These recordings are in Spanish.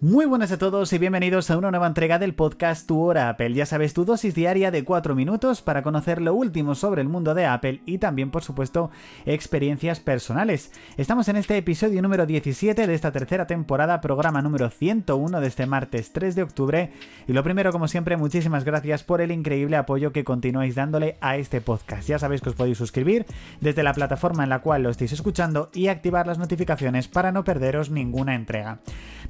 Muy buenas a todos y bienvenidos a una nueva entrega del podcast Tu Hora Apple. Ya sabes, tu dosis diaria de 4 minutos para conocer lo último sobre el mundo de Apple y también, por supuesto, experiencias personales. Estamos en este episodio número 17 de esta tercera temporada, programa número 101 de este martes 3 de octubre. Y lo primero, como siempre, muchísimas gracias por el increíble apoyo que continuáis dándole a este podcast. Ya sabéis que os podéis suscribir desde la plataforma en la cual lo estáis escuchando y activar las notificaciones para no perderos ninguna entrega.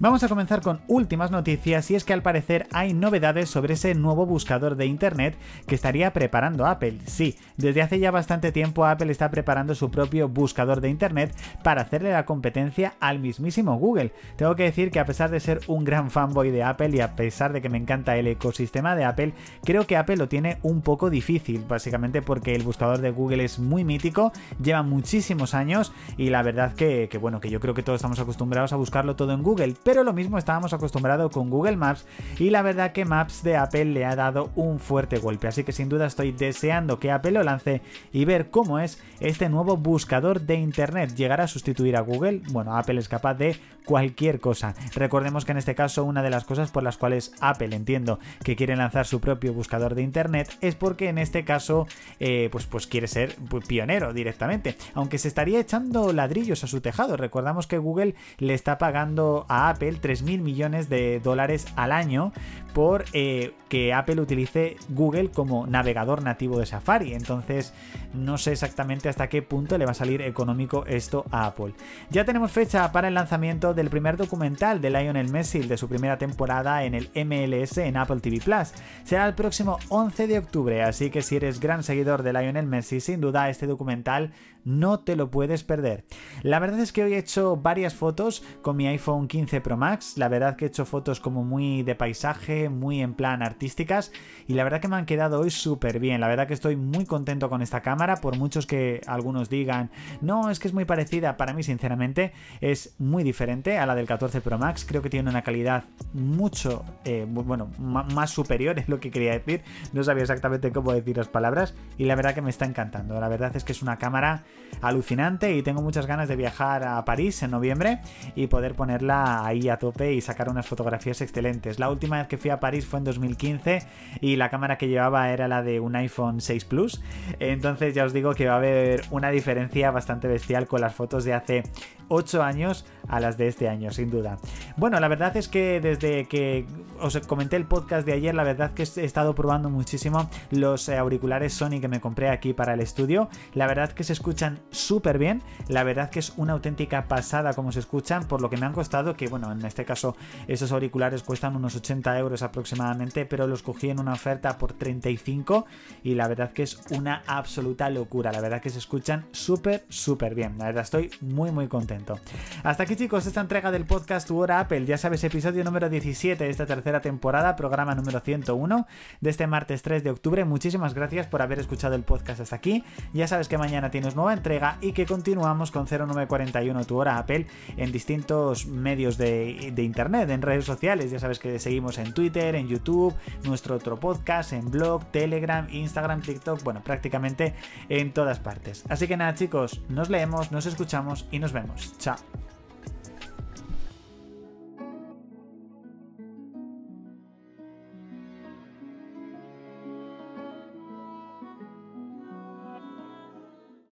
Vamos a comenzar con últimas noticias y es que al parecer hay novedades sobre ese nuevo buscador de Internet que estaría preparando Apple. Sí, desde hace ya bastante tiempo Apple está preparando su propio buscador de Internet para hacerle la competencia al mismísimo Google. Tengo que decir que a pesar de ser un gran fanboy de Apple y a pesar de que me encanta el ecosistema de Apple, creo que Apple lo tiene un poco difícil, básicamente porque el buscador de Google es muy mítico, lleva muchísimos años y la verdad que, que bueno, que yo creo que todos estamos acostumbrados a buscarlo todo en Google, pero lo mismo estábamos acostumbrados con Google Maps y la verdad que Maps de Apple le ha dado un fuerte golpe, así que sin duda estoy deseando que Apple lo lance y ver cómo es este nuevo buscador de Internet. ¿Llegará a sustituir a Google? Bueno, Apple es capaz de cualquier cosa. Recordemos que en este caso una de las cosas por las cuales Apple entiendo que quiere lanzar su propio buscador de Internet es porque en este caso eh, pues, pues quiere ser pionero directamente, aunque se estaría echando ladrillos a su tejado. Recordamos que Google le está pagando a Apple 3.000 millones de dólares al año por eh, que Apple utilice Google como navegador nativo de Safari. Entonces no sé exactamente hasta qué punto le va a salir económico esto a Apple. Ya tenemos fecha para el lanzamiento del primer documental de Lionel Messi de su primera temporada en el MLS en Apple TV Plus. Será el próximo 11 de octubre, así que si eres gran seguidor de Lionel Messi, sin duda este documental no te lo puedes perder. La verdad es que hoy he hecho varias fotos con mi iPhone 15 Pro Max, la verdad que he hecho fotos como muy de paisaje, muy en plan artísticas y la verdad que me han quedado hoy súper bien, la verdad que estoy muy contento con esta cámara, por muchos que algunos digan, no, es que es muy parecida, para mí sinceramente es muy diferente a la del 14 Pro Max, creo que tiene una calidad mucho, eh, bueno, más superior es lo que quería decir, no sabía exactamente cómo decir las palabras y la verdad que me está encantando, la verdad es que es una cámara alucinante y tengo muchas ganas de viajar a París en noviembre y poder ponerla ahí a tope y sacar unas fotografías excelentes. La última vez que fui a París fue en 2015 y la cámara que llevaba era la de un iPhone 6 Plus. Entonces ya os digo que va a haber una diferencia bastante bestial con las fotos de hace 8 años a las de este año, sin duda. Bueno, la verdad es que desde que os comenté el podcast de ayer, la verdad que he estado probando muchísimo los auriculares Sony que me compré aquí para el estudio. La verdad que se escuchan súper bien, la verdad que es una auténtica pasada como se escuchan, por lo que me han costado, que bueno, en este caso esos auriculares cuestan unos 80 euros aproximadamente, pero los cogí en una oferta por 35 y la verdad que es una absoluta locura, la verdad que se escuchan súper, súper bien, la verdad estoy muy, muy contento. Hasta aquí chicos, esta entrega del podcast Tu Hora Apple, ya sabes, episodio número 17 de esta tercera temporada, programa número 101 de este martes 3 de octubre. Muchísimas gracias por haber escuchado el podcast hasta aquí. Ya sabes que mañana tienes nueva entrega y que continuamos con 0941 Tu Hora Apple en distintos medios de, de internet, en redes sociales. Ya sabes que seguimos en Twitter, en YouTube, nuestro otro podcast, en blog, Telegram, Instagram, TikTok, bueno, prácticamente en todas partes. Así que nada chicos, nos leemos, nos escuchamos y nos vemos. Chao.